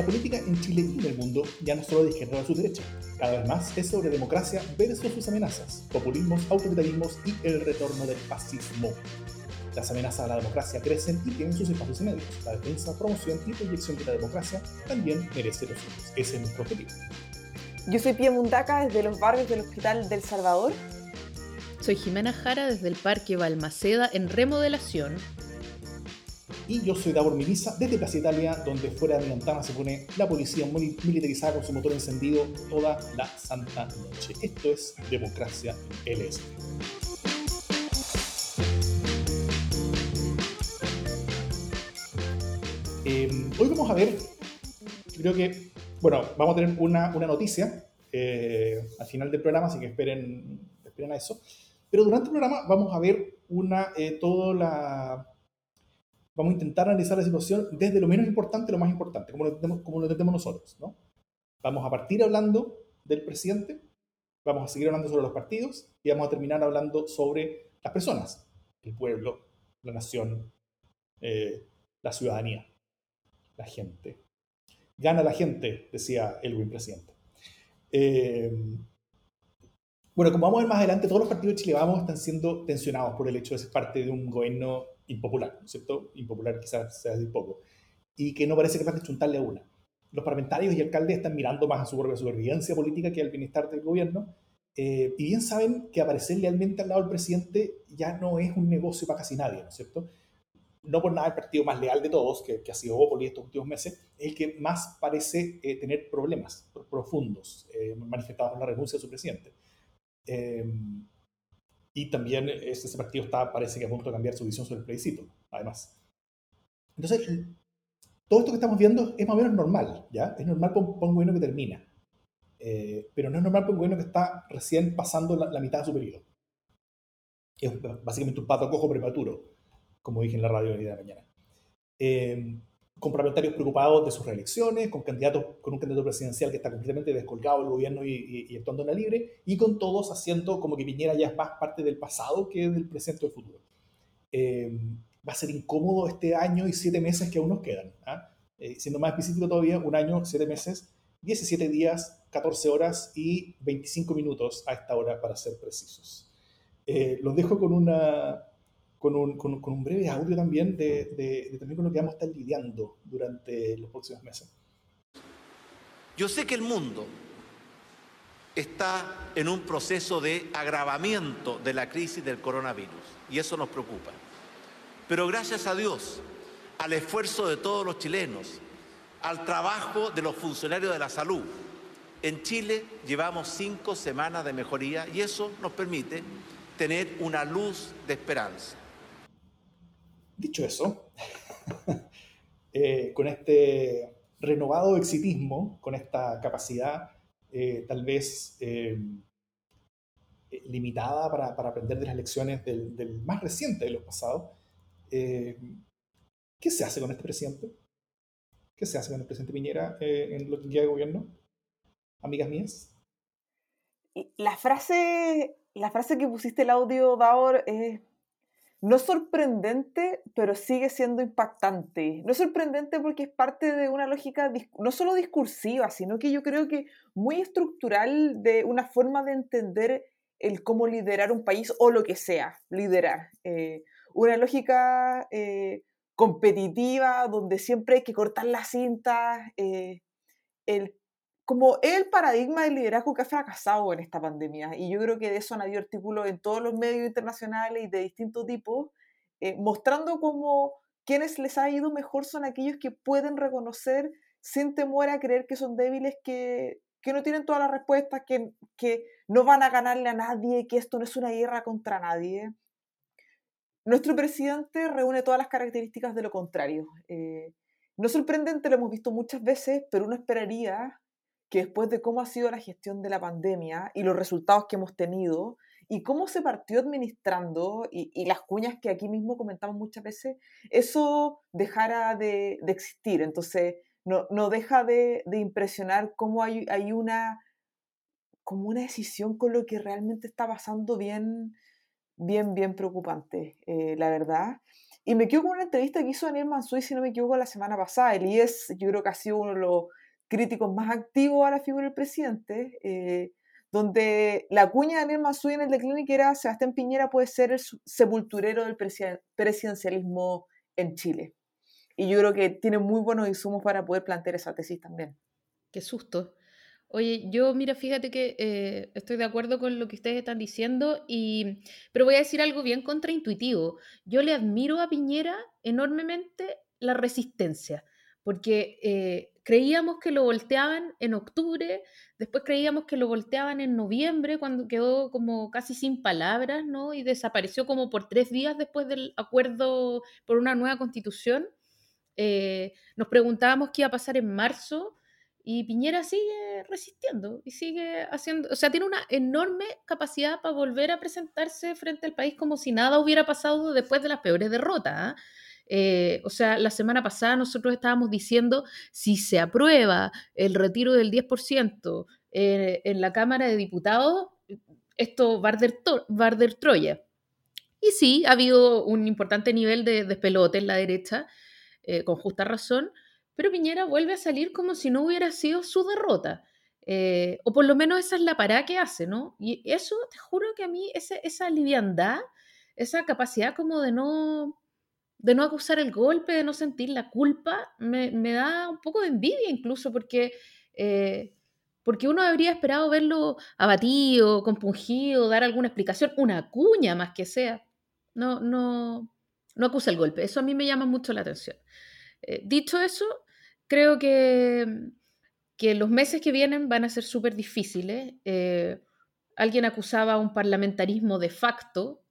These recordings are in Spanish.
La política en Chile y en el mundo ya no solo de izquierda a su derecha, cada vez más es sobre democracia versus sus amenazas, populismos, autoritarismos y el retorno del fascismo. Las amenazas a la democracia crecen y tienen sus espacios medios. La defensa, promoción y proyección de la democracia también merece los suyos. Ese es nuestro objetivo. Yo soy Pia Mundaca desde los barrios del Hospital del Salvador. Soy Jimena Jara desde el Parque Balmaceda en remodelación y yo soy Davor Milisa desde Plaza Italia, donde fuera de mi se pone la policía militarizada con su motor encendido toda la santa noche. Esto es Democracia LS. Em, hoy vamos a ver, creo que, bueno, vamos a tener una, una noticia eh, al final del programa, así que esperen, esperen a eso. Pero durante el programa vamos a ver una, eh, toda la, vamos a intentar analizar la situación desde lo menos importante a lo más importante, como lo entendemos, nosotros. ¿no? Vamos a partir hablando del presidente, vamos a seguir hablando sobre los partidos y vamos a terminar hablando sobre las personas, el pueblo, la nación, eh, la ciudadanía, la gente. Gana la gente, decía el buen presidente. Eh, bueno, como vamos a ver más adelante, todos los partidos de están siendo tensionados por el hecho de ser parte de un gobierno impopular, ¿no es cierto? Impopular quizás sea de poco. Y que no parece capaz de chuntarle a una. Los parlamentarios y alcaldes están mirando más a su propia supervivencia política que al bienestar del gobierno. Eh, y bien saben que aparecer lealmente al lado del presidente ya no es un negocio para casi nadie, ¿no es cierto? No por nada el partido más leal de todos, que, ha sido Opoli estos últimos meses, es el que más parece eh, tener problemas profundos eh, manifestados en la renuncia de su presidente. Y también ese partido está, parece que a punto de cambiar su visión sobre el plebiscito, además. Entonces, todo esto que estamos viendo es más o menos normal, ¿ya? Es normal para un, gobierno que termina. Eh, pero no es normal para un gobierno que está recién pasando la, mitad de su periodo. Es básicamente un pato cojo prematuro, como dije en la radio de la mañana. Eh, con parlamentarios preocupados de sus reelecciones, con candidatos, con un candidato presidencial que está completamente descolgado del gobierno y, actuando en la libre, y con todos haciendo como que Piñera ya es más parte del pasado que del presente o del futuro. Eh, va a ser incómodo este año y siete meses que aún nos quedan. ¿ah? Eh, siendo más específico todavía, un año, siete meses, 17 días, 14 horas y 25 minutos a esta hora para ser precisos. Eh, los dejo con una, con un, con, un, breve audio también de, de, también con lo que vamos a estar lidiando durante los próximos meses. Yo sé que el mundo está en un proceso de agravamiento de la crisis del coronavirus y eso nos preocupa. Pero gracias a Dios, al esfuerzo de todos los chilenos, al trabajo de los funcionarios de la salud, en Chile llevamos cinco semanas de mejoría y eso nos permite tener una luz de esperanza. Dicho eso, eh, con este renovado exitismo, con esta capacidad eh, tal vez eh, limitada para, aprender de las lecciones del, más reciente de los pasados, ¿qué se hace con este presidente? ¿Qué se hace con el presidente Piñera en lo que de gobierno? Amigas mías. La frase, la frase que pusiste el audio, Daor, es no sorprendente, pero sigue siendo impactante. No sorprendente porque es parte de una lógica no solo discursiva, sino que yo creo que muy estructural de una forma de entender el cómo liderar un país o lo que sea, liderar. Eh, una lógica eh, competitiva donde siempre hay que cortar las cintas, eh, el como el paradigma del liderazgo que ha fracasado en esta pandemia. Y yo creo que de eso han habido artículos en todos los medios internacionales y de distintos tipos, eh, mostrando cómo quienes les ha ido mejor son aquellos que pueden reconocer sin temor a creer que son débiles, que, que no tienen todas las respuestas, que, que no van a ganarle a nadie, que esto no es una guerra contra nadie. Nuestro presidente reúne todas las características de lo contrario. Eh, no sorprendente, lo hemos visto muchas veces, pero uno esperaría que después de cómo ha sido la gestión de la pandemia y los resultados que hemos tenido y cómo se partió administrando y, las cuñas que aquí mismo comentamos muchas veces, eso dejara de, existir. Entonces, no, no deja de, impresionar cómo hay, hay, una, como una decisión con lo que realmente está pasando bien, bien, bien preocupante, eh, la verdad. Y me quedo con una entrevista que hizo Daniel Mansuy, si no me equivoco, la semana pasada. Él es, yo creo que ha sido uno de los críticos más activos a la figura del presidente, eh, donde la cuña de Daniel Mansuy en el declinic era Sebastián Piñera puede ser el sepulturero del presidencialismo en Chile. Y yo creo que tiene muy buenos insumos para poder plantear esa tesis también. Qué susto. Oye, yo mira, fíjate que eh, estoy de acuerdo con lo que ustedes están diciendo, y, pero voy a decir algo bien contraintuitivo. Yo le admiro a Piñera enormemente la resistencia, porque eh, creíamos que lo volteaban en octubre, después creíamos que lo volteaban en noviembre, cuando quedó como casi sin palabras, ¿no? Y desapareció como por tres días después del acuerdo por una nueva constitución. Eh, nos preguntábamos qué iba a pasar en marzo y Piñera sigue resistiendo y sigue haciendo, o sea, tiene una enorme capacidad para volver a presentarse frente al país como si nada hubiera pasado después de las peores derrotas. ¿ah? Eh, o sea, la semana pasada nosotros estábamos diciendo si se aprueba el retiro del 10% eh, en la Cámara de Diputados, esto va a arder, Troya. Y sí, ha habido un importante nivel de despelote en la derecha, eh, con justa razón, pero Piñera vuelve a salir como si no hubiera sido su derrota. Eh, o por lo menos esa es la parada que hace, ¿no? Y eso, te juro que a mí esa, esa liviandad, esa capacidad como de no, de no acusar el golpe, de no sentir la culpa, me, da un poco de envidia incluso, porque, eh, porque uno habría esperado verlo abatido, compungido, dar alguna explicación, una cuña más que sea. No, no, no acusa el golpe. Eso a mí me llama mucho la atención. Eh, dicho eso, creo que, que los meses que vienen van a ser súper difíciles. Eh, alguien acusaba un parlamentarismo de facto.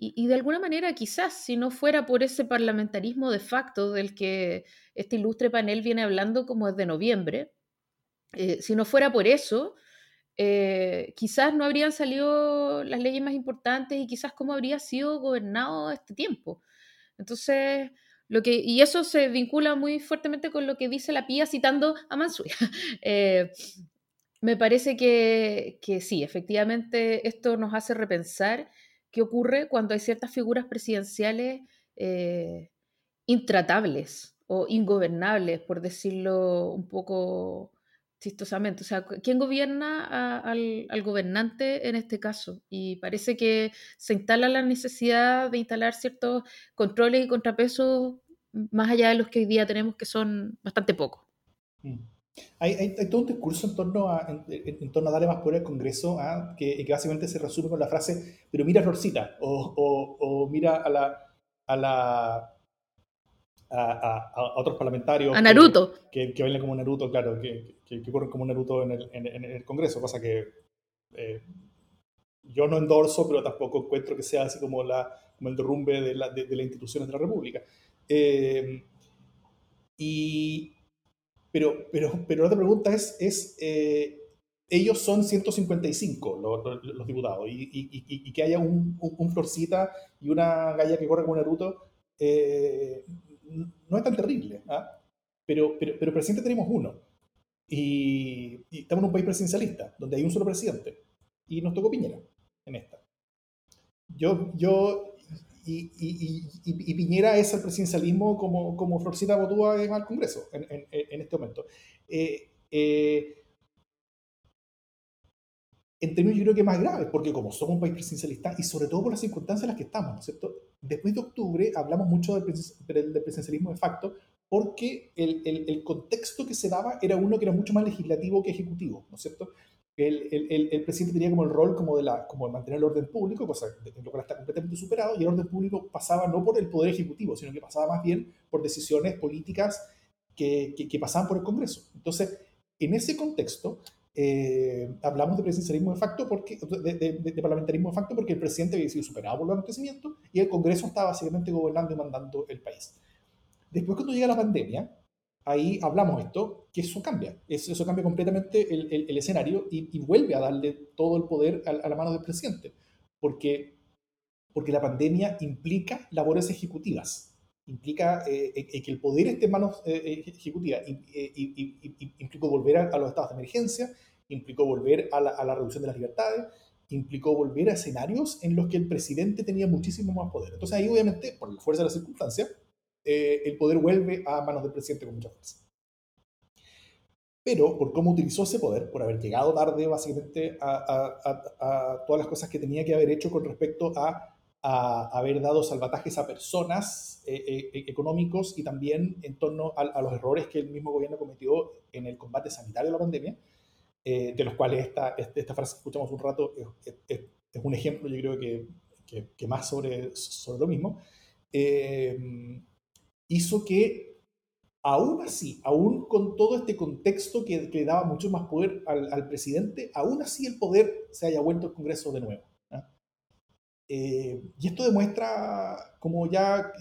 Y, de alguna manera, quizás, si no fuera por ese parlamentarismo de facto del que este ilustre panel viene hablando como desde noviembre, eh, si no fuera por eso, quizás no habrían salido las leyes más importantes y quizás cómo habría sido gobernado este tiempo. Entonces, que, y eso se vincula muy fuertemente con lo que dice la Pía citando a Mansuya. Eh, me parece que, sí, efectivamente esto nos hace repensar qué ocurre cuando hay ciertas figuras presidenciales eh, intratables o ingobernables, por decirlo un poco chistosamente. O sea, ¿quién gobierna al, gobernante en este caso? Y parece que se instala la necesidad de instalar ciertos controles y contrapesos más allá de los que hoy día tenemos, que son bastante pocos. Mm. Hay, hay, todo un discurso en torno a, en, torno a darle más poder al Congreso, ¿ah? que, que, básicamente se resume con la frase, pero mira a Florcita, o, o, o mira a la, a la a, a, otros parlamentarios. A Naruto. Que, que, bailan como Naruto, claro, que, que, corren como Naruto en el, en, el Congreso, cosa que eh, yo no endorso, pero tampoco encuentro que sea así como, la, como el derrumbe de, la, de, las instituciones de la República. Eh, y, pero, pero, pero la otra pregunta es, es eh, ellos son 155 los, los diputados, y, y, y, que haya un, un, Florcita y una galla que corre como Naruto, no es tan terrible, ¿ah? pero, pero, pero presidente tenemos uno. Y, estamos en un país presidencialista, donde hay un solo presidente. Y nos tocó Piñera en esta. Yo, yo y, y, y, Piñera es el presidencialismo como, como Florcita Botúa es al Congreso en, en, en este momento. Eh, eh, en términos yo creo que más graves, porque como somos un país presidencialista y sobre todo por las circunstancias en las que estamos, ¿no es cierto? Después de octubre hablamos mucho del, presidencialismo de facto porque el, el, el, contexto que se daba era uno que era mucho más legislativo que ejecutivo, ¿no es cierto? El, el, presidente tenía como el rol como de, la, como de mantener el orden público, cosa en lo cual está completamente superado, y el orden público pasaba no por el poder ejecutivo, sino que pasaba más bien por decisiones políticas que, que, que pasaban por el Congreso. Entonces, en ese contexto, eh, hablamos de presidencialismo de facto, porque, de, parlamentarismo de facto, porque el presidente había sido superado por los acontecimientos y el Congreso estaba básicamente gobernando y mandando el país. Después, cuando llega la pandemia, ahí hablamos esto, que eso cambia, eso, cambia completamente el, escenario y, vuelve a darle todo el poder a, a la mano del presidente, porque, porque la pandemia implica labores ejecutivas. Implica eh, eh, que el poder esté en manos eh, ejecutivas, implicó volver a, los estados de emergencia, implicó volver a la, reducción de las libertades, implicó volver a escenarios en los que el presidente tenía muchísimo más poder. Entonces ahí obviamente, por la fuerza de la circunstancia, eh, el poder vuelve a manos del presidente con mucha fuerza. Pero por cómo utilizó ese poder, por haber llegado tarde básicamente a, todas las cosas que tenía que haber hecho con respecto a, haber dado salvatajes a personas eh, eh, económicos y también en torno a, los errores que el mismo gobierno cometió en el combate sanitario de la pandemia, de los cuales esta, este, esta frase que escuchamos un rato es, es, un ejemplo, yo creo que, que, que, más sobre, sobre lo mismo hizo que, aún así, aún con todo este contexto que, le daba mucho más poder al, presidente, aún así el poder se haya vuelto al Congreso de nuevo. Eh, y esto demuestra como ya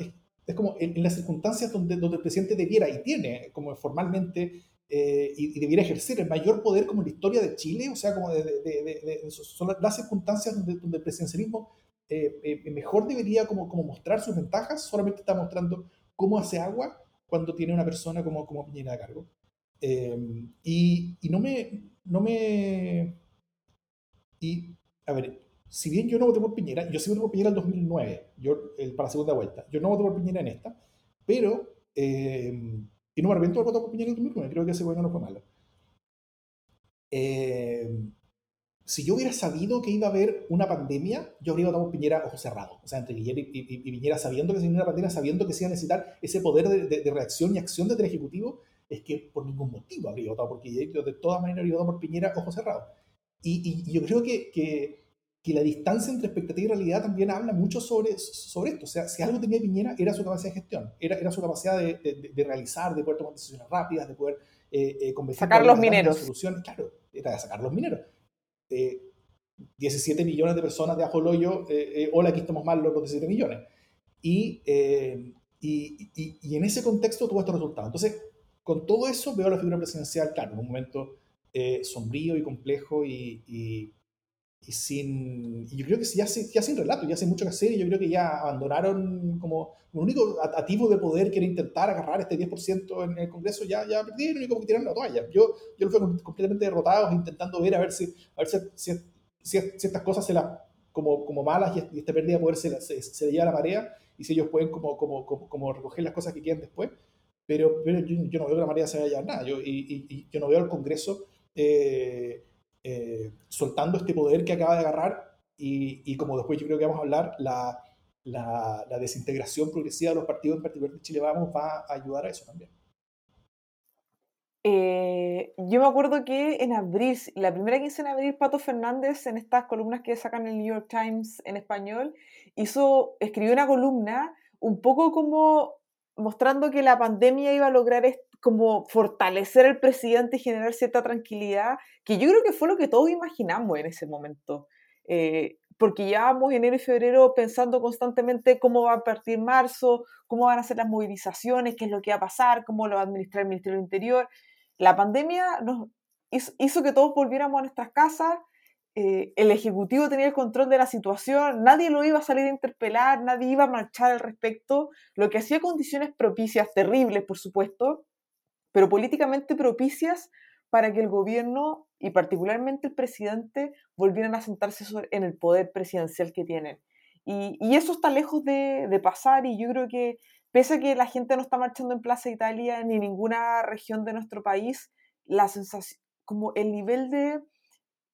es, como en, las circunstancias donde, donde el presidente debiera y tiene como formalmente eh, y, debiera ejercer el mayor poder como en la historia de Chile, o sea, como de, son las circunstancias donde, donde el presidencialismo eh, mejor debería como, como mostrar sus ventajas, solamente está mostrando cómo hace agua cuando tiene una persona como, Piñera de cargo. Em, y, y, no me... No me y, a ver, si bien yo no voté por Piñera, yo sí voté por Piñera en 2009, yo, para la segunda vuelta. Yo no voté por Piñera en esta, pero... Eh, y no me arrepiento de votar por Piñera en 2009, creo que ese bueno no fue malo. Eh, si yo hubiera sabido que iba a haber una pandemia, yo habría votado por Piñera ojo cerrado. O sea, entre Piñera y, Piñera sabiendo que se venía una pandemia, sabiendo que se iba a necesitar ese poder de, reacción y acción del Ejecutivo, es que por ningún motivo habría votado por Piñera. Yo de todas maneras habría votado por Piñera ojo cerrado. Y, yo creo que, que, la distancia entre expectativa y realidad también habla mucho sobre, sobre esto. O sea, si algo tenía Piñera era su capacidad de gestión, era, era su capacidad de, realizar, de poder tomar decisiones rápidas, de poder eh, eh Sacar los mineros. Soluciones. Claro, era de sacar los mineros 17 millones de personas de ajo hoyo, eh, eh, hola, aquí estamos mal los 17 millones. Eh, y, y, y, en ese contexto tuvo estos resultados. Entonces, con todo eso veo la figura presidencial, claro, en un momento sombrío y complejo y, y sin. Y yo creo que ya, ya sin relato, ya hace mucho que hacer y yo creo que ya abandonaron como. El único activo de poder que era intentar agarrar este 10% en el Congreso, ya, ya perdieron y como que tiraron la toalla. Yo, yo lo fui completamente derrotados, intentando ver a ver si, a ver si, si, si, estas cosas se las. Como, como malas y, esta pérdida de poder se, se, se, le lleva a la marea y si ellos pueden como, como, como, recoger las cosas que quieran después. Pero, pero yo, yo, no veo que la marea se vaya a nada. Yo, y, y, yo no veo al Congreso. Eh, eh, soltando este poder que acaba de agarrar y, como después yo creo que vamos a hablar, la, desintegración progresiva de los partidos, en particular de Chile Vamos, va a ayudar a eso también. Eh, yo me acuerdo que en abril, la primera quincena de abril, Pato Fernández, en estas columnas que sacan el New York Times en español, hizo, escribió una columna un poco como mostrando que la pandemia iba a lograr como fortalecer al presidente y generar cierta tranquilidad, que yo creo que fue lo que todos imaginamos en ese momento. Eh, porque llevábamos enero y febrero pensando constantemente cómo va a partir marzo, cómo van a ser las movilizaciones, qué es lo que va a pasar, cómo lo va a administrar el Ministerio del Interior. La pandemia nos hizo que todos volviéramos a nuestras casas, eh, el Ejecutivo tenía el control de la situación, nadie lo iba a salir a interpelar, nadie iba a marchar al respecto, lo que hacía condiciones propicias, terribles por supuesto, pero políticamente propicias para que el gobierno y particularmente el presidente volvieran a sentarse en el poder presidencial que tienen. Y, eso está lejos de, pasar y yo creo que pese a que la gente no está marchando en Plaza Italia ni en ninguna región de nuestro país, la sensación, como el nivel de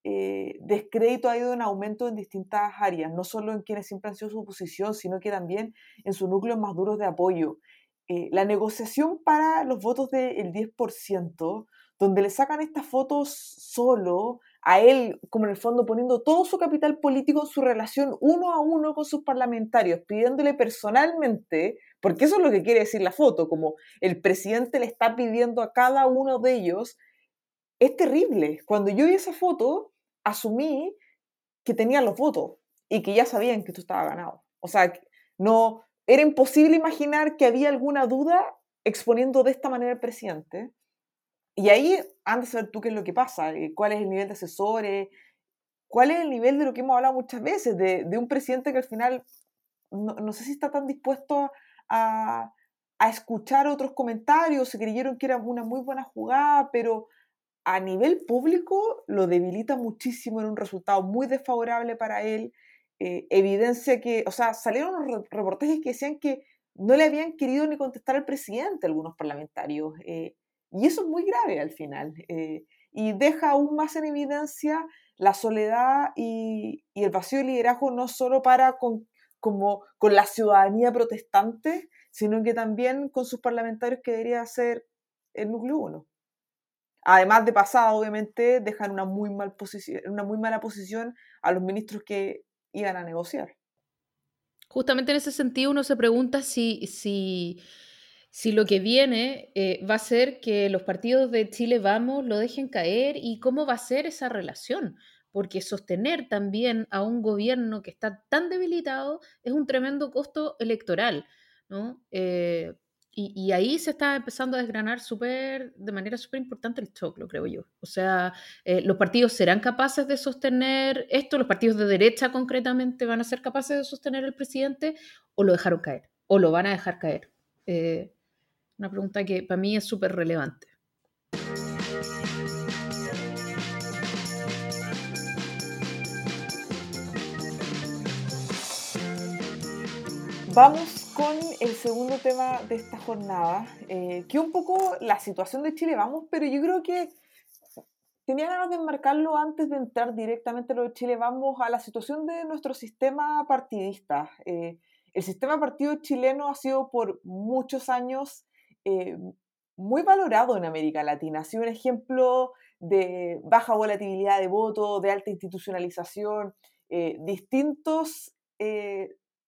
eh, descrédito ha ido en aumento en distintas áreas, no solo en quienes siempre han sido su oposición, sino que también en sus núcleos más duros de apoyo. Eh, la negociación para los votos del 10%, donde le sacan estas fotos solo a él, como en el fondo poniendo todo su capital político, su relación uno a uno con sus parlamentarios, pidiéndole personalmente, porque eso es lo que quiere decir la foto, como el presidente le está pidiendo a cada uno de ellos, es terrible. Cuando yo vi esa foto, asumí que tenían los votos y que ya sabían que esto estaba ganado. O sea, no, era imposible imaginar que había alguna duda exponiendo de esta manera al presidente. Y ahí andas a ver tú qué es lo que pasa, eh, cuál es el nivel de asesores, cuál es el nivel de lo que hemos hablado muchas veces, de, un presidente que al final no, sé si está tan dispuesto a, a, escuchar otros comentarios, se creyeron que era una muy buena jugada, pero a nivel público lo debilita muchísimo en un resultado muy desfavorable para él. Eh, evidencia que, o sea, salieron unos reportajes que decían que no le habían querido ni contestar al presidente algunos parlamentarios. Eh, y eso es muy grave al final. Eh, y deja aún más en evidencia la soledad y, el vacío de liderazgo no solo para con, como, con la ciudadanía protestante, sino que también con sus parlamentarios que debería ser el núcleo uno. Además de pasado, obviamente, dejan una muy, mal posición, una muy mala posición a los ministros que iban a negociar. Justamente en ese sentido uno se pregunta si, si, si lo que viene eh, va a ser que los partidos de Chile Vamos lo dejen caer y cómo va a ser esa relación, porque sostener también a un gobierno que está tan debilitado es un tremendo costo electoral, ¿no? Eh, y, ahí se está empezando a desgranar super, de manera súper importante el choclo, creo yo. O sea, eh, los partidos serán capaces de sostener esto, los partidos de derecha concretamente van a ser capaces de sostener el presidente o lo dejaron caer, o lo van a dejar caer. Eh, una pregunta que para mí es súper relevante. Vamos con el segundo tema de esta jornada, eh, que un poco la situación de Chile, vamos, pero yo creo que tenía ganas de enmarcarlo antes de entrar directamente a lo de Chile, vamos a la situación de nuestro sistema partidista. Eh, el sistema partido chileno ha sido por muchos años eh, muy valorado en América Latina, ha sido un ejemplo de baja volatilidad de voto, de alta institucionalización, distintos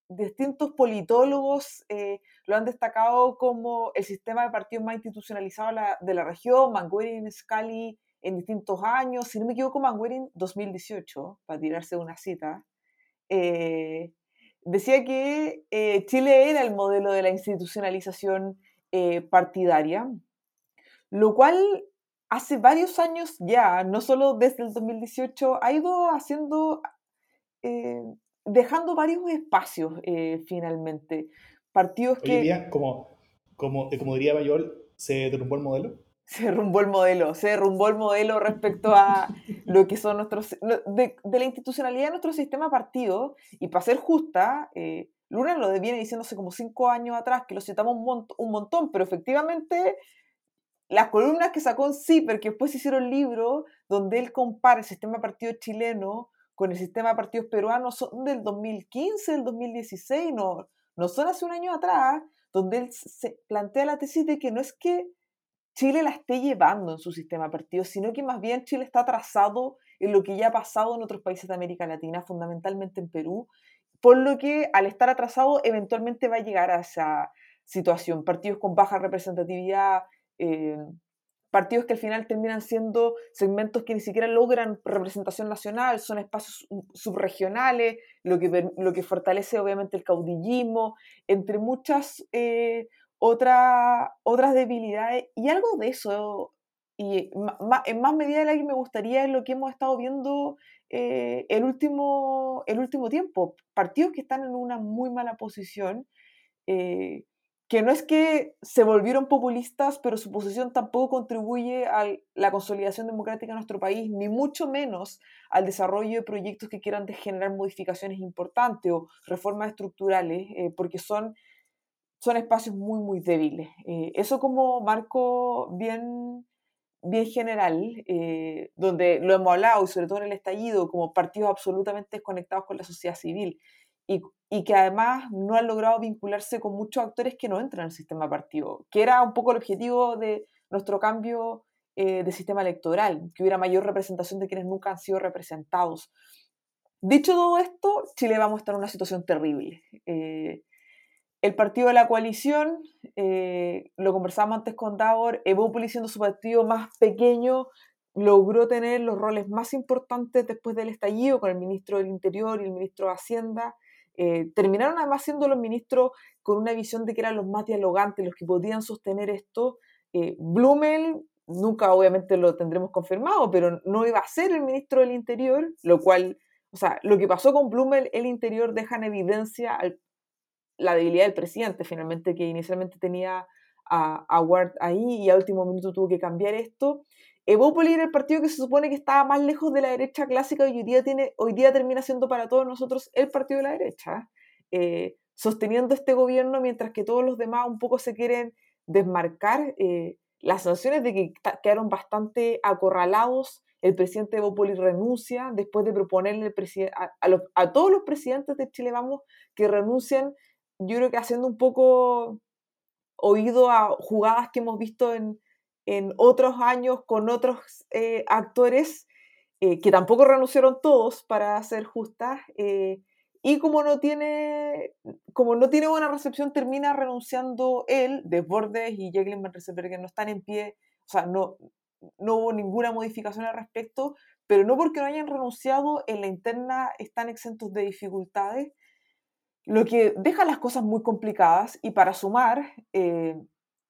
distintos politólogos eh, lo han destacado como el sistema de partidos más institucionalizado de la región, Manguerin, Scali en distintos años, si no me equivoco, Manguerin 2018, para tirarse una cita, eh, decía que eh, Chile era el modelo de la institucionalización partidaria, lo cual hace varios años ya, no solo desde el 2018, ha ido haciendo dejando varios espacios eh, finalmente. Partidos que... Hoy día, como, como, como diría Bayol, ¿se derrumbó el modelo? Se derrumbó el modelo, se derrumbó el modelo respecto a lo que son nuestros... De, de la institucionalidad de nuestro sistema partido, y para ser justa, eh, Luna lo viene diciéndose como cinco años atrás, que lo citamos un, un montón, pero efectivamente las columnas que sacó en CIPER, que después hicieron libro donde él compara el sistema partido chileno con el sistema de partidos peruanos son del 2015, del 2016, no, no son hace un año atrás, donde él se plantea la tesis de que no es que Chile la esté llevando en su sistema de partidos, sino que más bien Chile está atrasado en lo que ya ha pasado en otros países de América Latina, fundamentalmente en Perú, por lo que al estar atrasado eventualmente va a llegar a esa situación. Partidos con baja representatividad, eh, partidos que al final terminan siendo segmentos que ni siquiera logran representación nacional, son espacios subregionales, lo que, lo que fortalece obviamente el caudillismo, entre muchas eh, otras debilidades. Y algo de eso, y en más medida de la que me gustaría, es lo que hemos estado viendo eh, el, último, el último tiempo. Partidos que están en una muy mala posición. Eh, que no es que se volvieron populistas, pero su posición tampoco contribuye a la consolidación democrática de nuestro país, ni mucho menos al desarrollo de proyectos que quieran generar modificaciones importantes o reformas estructurales, eh, porque son, son espacios muy, muy débiles. Eh, eso como marco bien, bien general, eh, donde lo hemos hablado, y sobre todo en el estallido, como partidos absolutamente desconectados con la sociedad civil y, que además no han logrado vincularse con muchos actores que no entran en el sistema partido, que era un poco el objetivo de nuestro cambio eh, de sistema electoral, que hubiera mayor representación de quienes nunca han sido representados. Dicho todo esto, Chile vamos a estar en una situación terrible. Eh, el partido de la coalición, eh, lo conversábamos antes con Davor, Evópolis siendo su partido más pequeño, logró tener los roles más importantes después del estallido con el ministro del Interior y el ministro de Hacienda. Eh, terminaron además siendo los ministros con una visión de que eran los más dialogantes, los que podían sostener esto. Eh, Blumel, nunca obviamente lo tendremos confirmado, pero no iba a ser el ministro del Interior, lo cual, o sea, lo que pasó con Blumel, el Interior deja en evidencia la debilidad del presidente, finalmente, que inicialmente tenía a, a Ward ahí y a último minuto tuvo que cambiar esto. Evópoli era el partido que se supone que estaba más lejos de la derecha clásica y hoy día, tiene, hoy día termina siendo para todos nosotros el partido de la derecha, eh, sosteniendo este gobierno mientras que todos los demás un poco se quieren desmarcar. Eh, las sanciones de que quedaron bastante acorralados. El presidente Evópoli renuncia después de proponerle a, a, todos los presidentes de Chile Vamos que renuncien, yo creo que haciendo un poco oído a jugadas que hemos visto en, en otros años con otros eh, actores eh, que tampoco renunciaron todos para ser justas eh, y como no tiene como no tiene buena recepción termina renunciando él Desbordes y Jacqueline Van que no están en pie o sea no no hubo ninguna modificación al respecto pero no porque no hayan renunciado en la interna están exentos de dificultades lo que deja las cosas muy complicadas y para sumar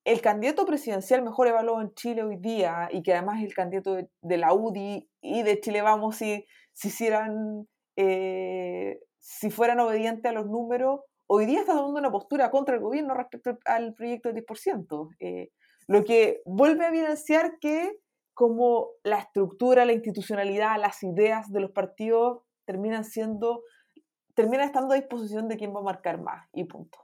el candidato presidencial mejor evaluado en Chile hoy día y que además es el candidato de, la UDI y de Chile Vamos si, si hicieran, eh, si fueran obedientes a los números, hoy día está tomando una postura contra el gobierno respecto al proyecto del 10%, eh, lo que vuelve a evidenciar que como la estructura, la institucionalidad, las ideas de los partidos terminan siendo, terminan estando a disposición de quién va a marcar más y punto.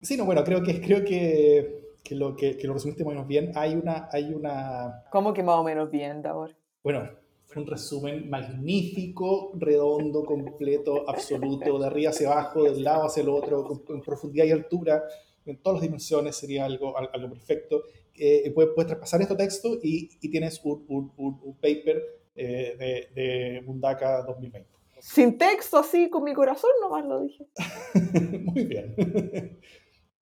Sí, no, bueno, creo que, creo que que lo, que, que lo resumiste más o menos bien. Hay una, hay una... ¿Cómo que más o menos bien, Davor? Bueno, un resumen magnífico, redondo, completo, absoluto, de arriba hacia abajo, del lado hacia el otro, con, profundidad y altura, en todas las dimensiones sería algo, algo perfecto. Eh, puedes, puedes, traspasar este texto y, y tienes un, un, un paper eh, de, de Mundaka 2020. Sin texto, así, con mi corazón nomás lo dije. Muy bien.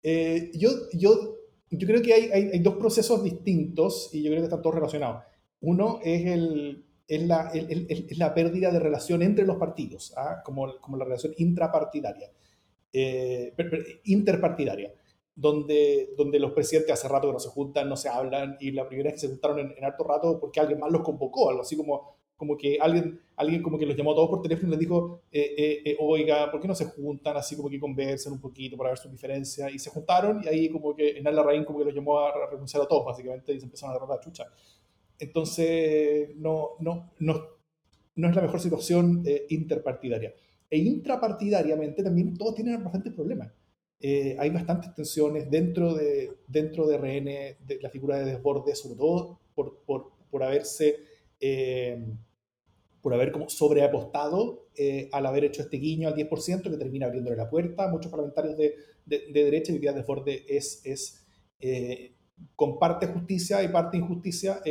Eh, yo, yo yo creo que hay, hay, dos procesos distintos y yo creo que están todos relacionados. Uno es, el, es, la, es la, pérdida de relación entre los partidos, ¿ah? como, como, la relación intrapartidaria, eh, interpartidaria, donde, donde los presidentes hace rato que no se juntan, no se hablan, y la primera vez que se juntaron en, en harto rato porque alguien más los convocó, algo así como como que alguien, alguien como que los llamó a todos por teléfono y les dijo, eh, eh, eh, oiga, ¿por qué no se juntan así como que conversan un poquito para ver sus diferencias? Y se juntaron y ahí como que en Rain como que los llamó a renunciar a todos básicamente y se empezaron a agarrar la chucha. Entonces, no, no, no, no es la mejor situación interpartidaria. E intrapartidariamente también todos tienen bastantes problemas. hay bastantes tensiones dentro de, dentro de RN, de la figura de desborde, sobre todo por, por, por haberse eh, por haber como sobreapostado eh, al haber hecho este guiño al 10%, que termina abriéndole la puerta muchos parlamentarios de, de, de derecha, y de Desborde es, es eh, con parte justicia y parte injusticia,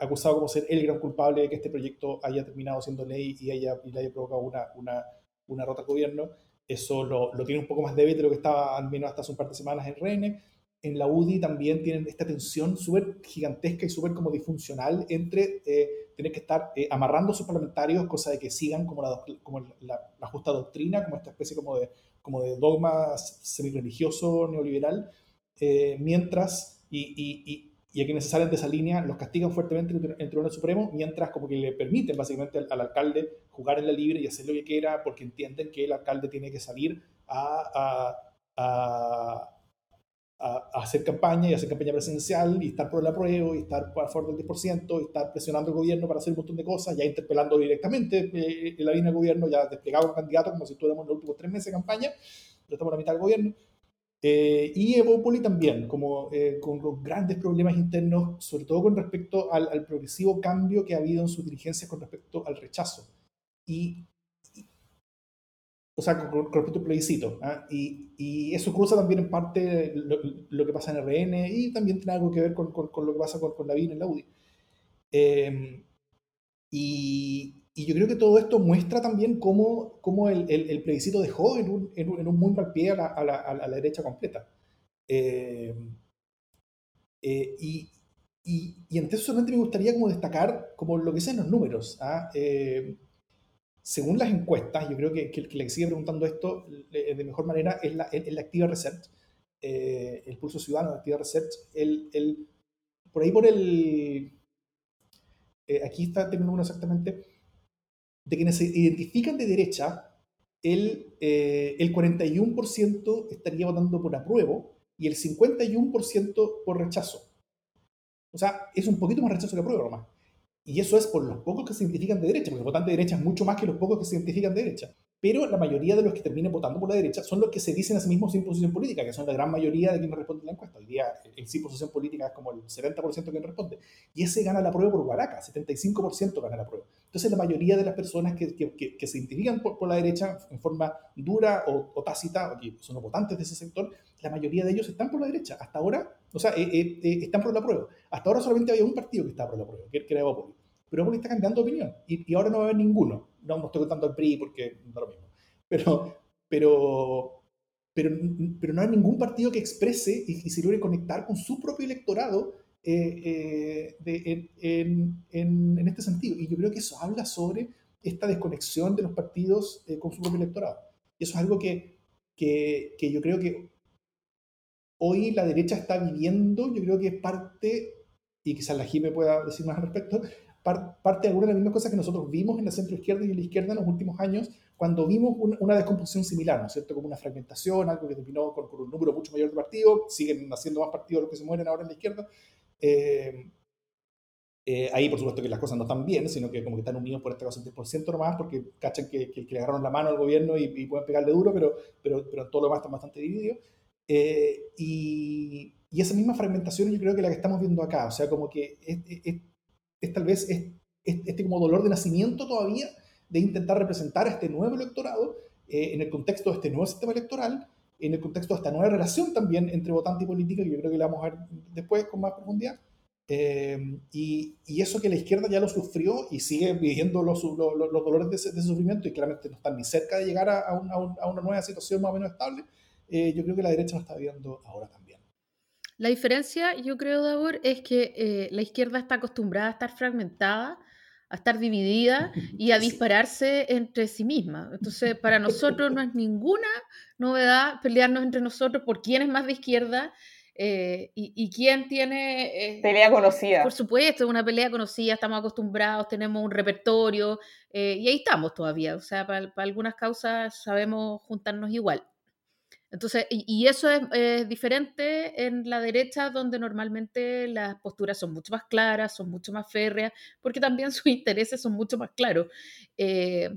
acusado como ser el gran culpable de que este proyecto haya terminado siendo ley y, haya, y le haya provocado una, una, una rota al gobierno. Eso lo, lo, tiene un poco más débil de lo que estaba al menos hasta hace un par de semanas en RN en la UDI también tienen esta tensión súper gigantesca y súper como disfuncional entre eh, tener que estar eh, amarrando a sus parlamentarios, cosa de que sigan como la, como la, justa doctrina, como esta especie como de, como de dogma semi-religioso neoliberal, eh, mientras, y, y, y, a quienes se salen de esa línea los castigan fuertemente en el Tribunal Supremo, mientras como que le permiten básicamente al, alcalde jugar en la libre y hacer lo que quiera, porque entienden que el alcalde tiene que salir a, a a, hacer campaña y hacer campaña presidencial y estar por el apruebo y estar a favor del 10% y estar presionando al gobierno para hacer un montón de cosas, ya interpelando directamente eh, en la línea del gobierno, ya desplegado como candidato como si estuviéramos en los últimos tres meses de campaña, pero estamos a la mitad del gobierno. Eh, y Evópoli también, como eh, con los grandes problemas internos, sobre todo con respecto al, al, progresivo cambio que ha habido en sus dirigencias con respecto al rechazo. Y o sea, con, al plebiscito. ¿ah? Y, y, eso cruza también en parte lo, lo, que pasa en RN y también tiene algo que ver con, con, lo que pasa con, la VIN en la UDI. Eh, y, y, yo creo que todo esto muestra también cómo, cómo el, el, el, plebiscito dejó en un, en un, en un muy mal pie a la, a la, a la derecha completa. Eh, eh, y, y, y entonces solamente me gustaría como destacar como lo que dicen los números. ¿ah? Según las encuestas, yo creo que, que, el que sigue preguntando esto de mejor manera es la, es la Activa Research, eh, el pulso ciudadano de Activa Research. El, el, por ahí por el... Eh, aquí está el término exactamente, de quienes se identifican de derecha, el, eh, el 41% estaría votando por apruebo y el 51% por rechazo. O sea, es un poquito más rechazo que apruebo nomás. Y eso es por los pocos que se identifican de derecha, porque el votante de derecha es mucho más que los pocos que se identifican de derecha pero la mayoría de los que terminen votando por la derecha son los que se dicen a sí mismos sin posición política, que son la gran mayoría de quienes responden la encuesta. Hoy día el sin posición política es como el 70% de quien responde. Y ese gana la prueba por Guaraca, 75% gana la prueba. Entonces la mayoría de las personas que, que, que, se identifican por, la derecha en forma dura o, tácita, que son los votantes de ese sector, la mayoría de ellos están por la derecha. Hasta ahora, o sea, eh, eh, eh, están por la prueba. Hasta ahora solamente había un partido que estaba por la prueba, que, era Evópolis. Pero Evópolis está cambiando de opinión y, y ahora no va a haber ninguno no, no estoy contando el PRI porque no lo mismo. Pero, pero, pero, pero no hay ningún partido que exprese y, y se logre conectar con su propio electorado eh, eh, en, en, en, este sentido. Y yo creo que eso habla sobre esta desconexión de los partidos eh, con su propio electorado. Y eso es algo que, que, que, yo creo que hoy la derecha está viviendo, yo creo que es parte, y quizás la me pueda decir más al respecto, parte de alguna de las mismas cosas que nosotros vimos en la centro izquierda y en la izquierda en los últimos años, cuando vimos una descomposición similar, ¿no es cierto? Como una fragmentación, algo que terminó con, un número mucho mayor de partidos, siguen haciendo más partidos los que se mueren ahora en la izquierda. Eh, eh, ahí, por supuesto, que las cosas no están bien, sino que como que están unidos por este caso 10% nomás, porque cachan que, le agarraron la mano al gobierno y, pueden pegarle duro, pero, pero, pero todo lo demás está bastante dividido. Eh, y, y, esa misma fragmentación yo creo que la que estamos viendo acá, o sea, como que es, es tal vez este como dolor de nacimiento todavía de intentar representar a este nuevo electorado eh, en el contexto de este nuevo sistema electoral, en el contexto de esta nueva relación también entre votante y política, que yo creo que la vamos a ver después con más profundidad. Eh, y, y, eso que la izquierda ya lo sufrió y sigue viviendo los, los, los dolores de ese, sufrimiento y claramente no están ni cerca de llegar a, a, a una nueva situación más o menos estable, eh, yo creo que la derecha lo está viviendo ahora también. La diferencia, yo creo, Davor, es que eh, la izquierda está acostumbrada a estar fragmentada, a estar dividida y a dispararse entre sí misma. Entonces, para nosotros no es ninguna novedad pelearnos entre nosotros por quién es más de izquierda eh, y, quién tiene... Eh, pelea conocida. Por supuesto, una pelea conocida, estamos acostumbrados, tenemos un repertorio y ahí estamos todavía. O sea, para algunas causas sabemos juntarnos igual. Entonces, y, eso es, diferente en la derecha, donde normalmente las posturas son mucho más claras, son mucho más férreas, porque también sus intereses son mucho más claros. Eh,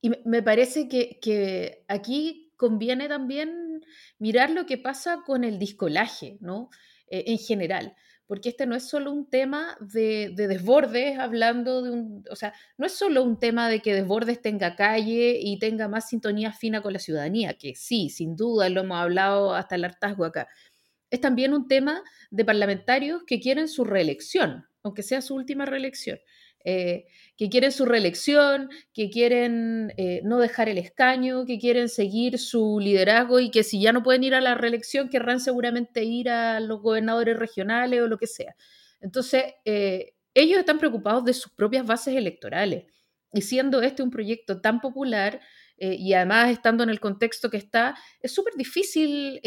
y me parece que, que, aquí conviene también mirar lo que pasa con el discolaje, ¿no? Eh, en general porque este no es solo un tema de, desbordes, hablando de un, o sea, no es solo un tema de que desbordes tenga calle y tenga más sintonía fina con la ciudadanía, que sí, sin duda lo hemos hablado hasta el hartazgo acá. Es también un tema de parlamentarios que quieren su reelección, aunque sea su última reelección. Eh, que quieren su reelección, que quieren eh, no dejar el escaño, que quieren seguir su liderazgo y que si ya no pueden ir a la reelección, querrán seguramente ir a los gobernadores regionales o lo que sea. Entonces, eh, ellos están preocupados de sus propias bases electorales. Y siendo este un proyecto tan popular y además estando en el contexto que está, es súper difícil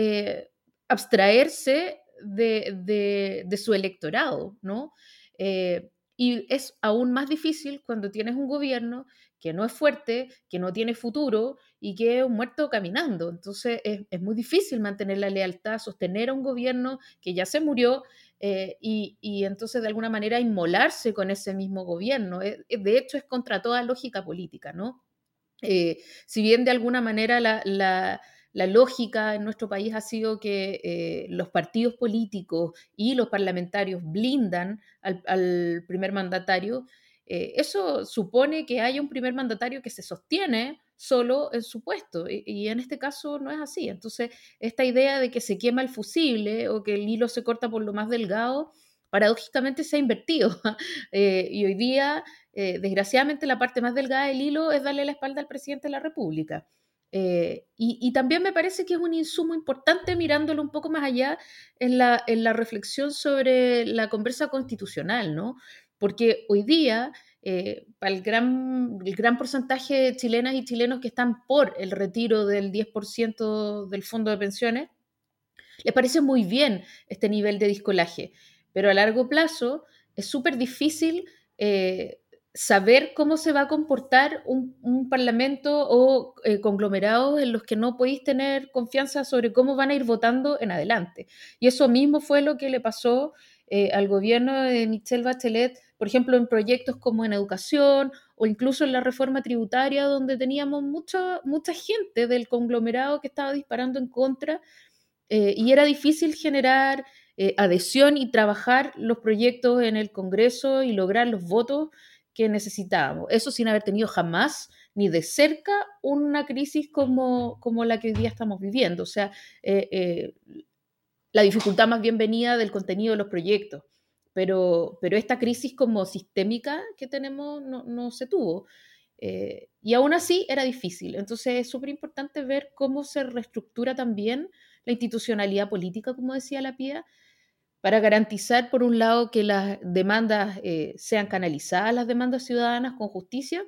abstraerse de, de, su electorado, ¿no? Y es aún más difícil cuando tienes un gobierno que no es fuerte, que no tiene futuro y que es un muerto caminando. Entonces es, muy difícil mantener la lealtad, sostener a un gobierno que ya se murió eh, y, entonces de alguna manera inmolarse con ese mismo gobierno. Eh, eh, de hecho es contra toda lógica política, ¿no? si bien de alguna manera la lógica en nuestro país ha sido que eh, los partidos políticos y los parlamentarios blindan al, primer mandatario. Eh, eso supone que haya un primer mandatario que se sostiene solo en su puesto y, en este caso no es así. Entonces, esta idea de que se quema el fusible o que el hilo se corta por lo más delgado, paradójicamente se ha invertido. Eh, y hoy día, desgraciadamente, la parte más delgada del hilo es darle la espalda al presidente de la República. Eh, y, también me parece que es un insumo importante mirándolo un poco más allá en la, reflexión sobre la conversa constitucional, ¿no? Porque hoy día, eh, para el gran, el gran porcentaje de chilenas y chilenos que están por el retiro del 10% del fondo de pensiones, les parece muy bien este nivel de discolaje, pero a largo plazo es súper difícil eh, saber cómo se va a comportar un, parlamento o eh, conglomerados en los que no podéis tener confianza sobre cómo van a ir votando en adelante. Y eso mismo fue lo que le pasó eh, al gobierno de Michelle Bachelet, por ejemplo, en proyectos como en educación o incluso en la reforma tributaria, donde teníamos mucha, mucha gente del conglomerado que estaba disparando en contra eh, y era difícil generar adhesión y trabajar los proyectos en el Congreso y lograr los votos que necesitábamos. Eso sin haber tenido jamás ni de cerca una crisis como, como la que hoy día estamos viviendo. O sea, la dificultad más bien venía del contenido de los proyectos, pero, pero esta crisis como sistémica que tenemos no, no se tuvo. Eh, y aún así era difícil. Entonces es súper importante ver cómo se reestructura también la institucionalidad política, como decía la PIA, para garantizar, por un lado, que las demandas eh, sean canalizadas, las demandas ciudadanas con justicia,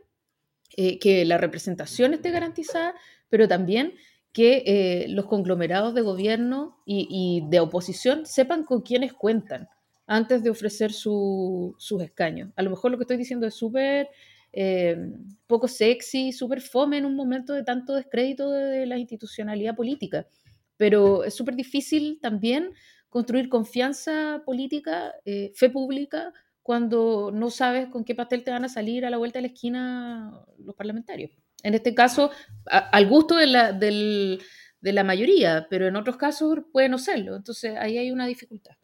eh, que la representación esté garantizada, pero también que eh, los conglomerados de gobierno y, de oposición sepan con quiénes cuentan antes de ofrecer sus escaños. A lo mejor lo que estoy diciendo es súper eh, poco sexy, súper fome en un momento de tanto descrédito de, la institucionalidad política, pero es súper difícil también construir confianza política, eh, fe pública, cuando no sabes con qué pastel te van a salir a la vuelta de la esquina los parlamentarios. En este caso, al gusto de la, de la mayoría, pero en otros casos puede no serlo. Entonces ahí hay una dificultad.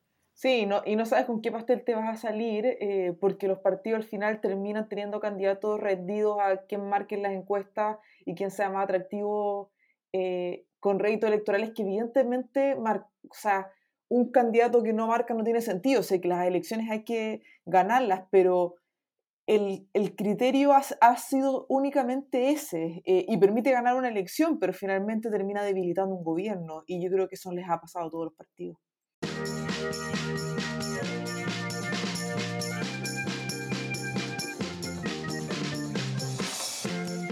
Sí, no, y no sabes con qué pastel te vas a salir, eh, porque los partidos al final terminan teniendo candidatos rendidos a quien marquen las encuestas y quien sea más atractivo eh, con réditos electorales que evidentemente, o sea, un candidato que no marca no tiene sentido. sé que las elecciones hay que ganarlas, pero el, criterio ha, sido únicamente ese eh, y permite ganar una elección, pero finalmente termina debilitando un gobierno y yo creo que eso les ha pasado a todos los partidos.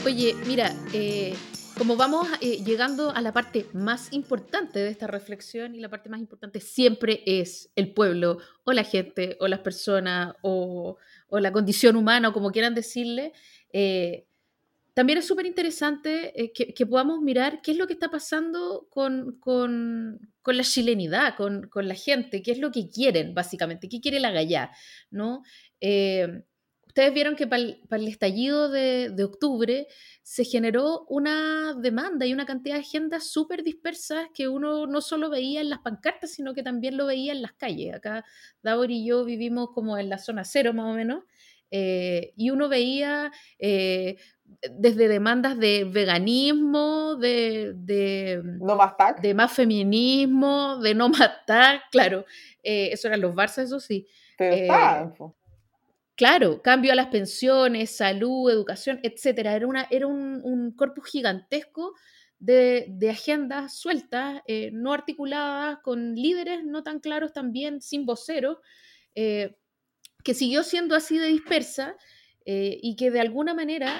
Oye, mira, eh, como vamos eh, llegando a la parte más importante de esta reflexión y la parte más importante siempre es el pueblo o la gente o las personas o la condición humana, o como quieran decirle, eh, también es súper interesante eh, que, podamos mirar qué es lo que está pasando con, la chilenidad, con, la gente, qué es lo que quieren, básicamente, qué quiere la gallá, ¿no? Ustedes vieron que para el, estallido de, octubre se generó una demanda y una cantidad de agendas súper dispersas que uno no solo veía en las pancartas, sino que también lo veía en las calles. Acá Davor y yo vivimos como en la zona cero más o menos, eh, y uno veía eh, desde demandas de veganismo, de, de, no más de más feminismo, de no matar, claro, eh, eso eran los Barça, eso sí. Pero Claro, cambio a las pensiones, salud, educación, etcétera. Era, una, era un, corpus gigantesco de, agendas sueltas, eh, no articuladas, con líderes no tan claros también, sin voceros, eh, que siguió siendo así de dispersa eh, y que de alguna manera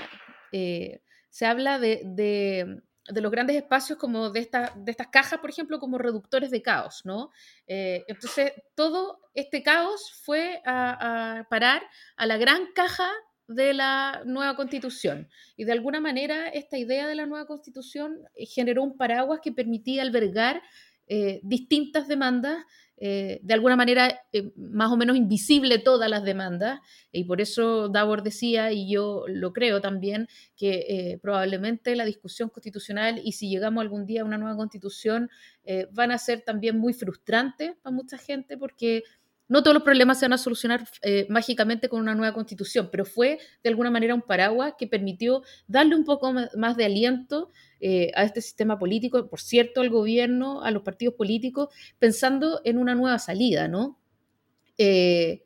se habla de, de los grandes espacios como de, esta, de estas cajas, por ejemplo, como reductores de caos, ¿no? Eh, entonces, todo este caos fue a, parar a la gran caja de la nueva constitución. Y de alguna manera, esta idea de la nueva constitución generó un paraguas que permitía albergar eh, distintas demandas eh, de alguna manera eh, más o menos invisible todas las demandas, y por eso Davor decía, y yo lo creo también, que eh, probablemente la discusión constitucional y si llegamos algún día a una nueva constitución van a ser también muy frustrantes para mucha gente porque no todos los problemas se van a solucionar mágicamente con una nueva constitución, pero fue de alguna manera un paraguas que permitió darle un poco más de aliento eh, a este sistema político, por cierto, al gobierno, a los partidos políticos, pensando en una nueva salida, ¿no? Eh,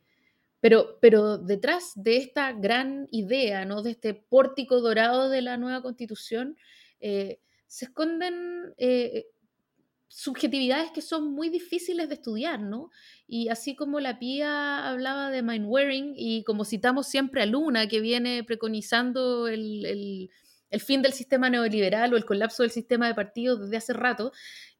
pero, pero detrás de esta gran idea, ¿no? De este pórtico dorado de la nueva constitución, eh, se esconden subjetividades que son muy difíciles de estudiar, ¿no? Y así como la Pía hablaba de mind wearing y como citamos siempre a Luna, que viene preconizando el, el fin del sistema neoliberal o el colapso del sistema de partidos desde hace rato,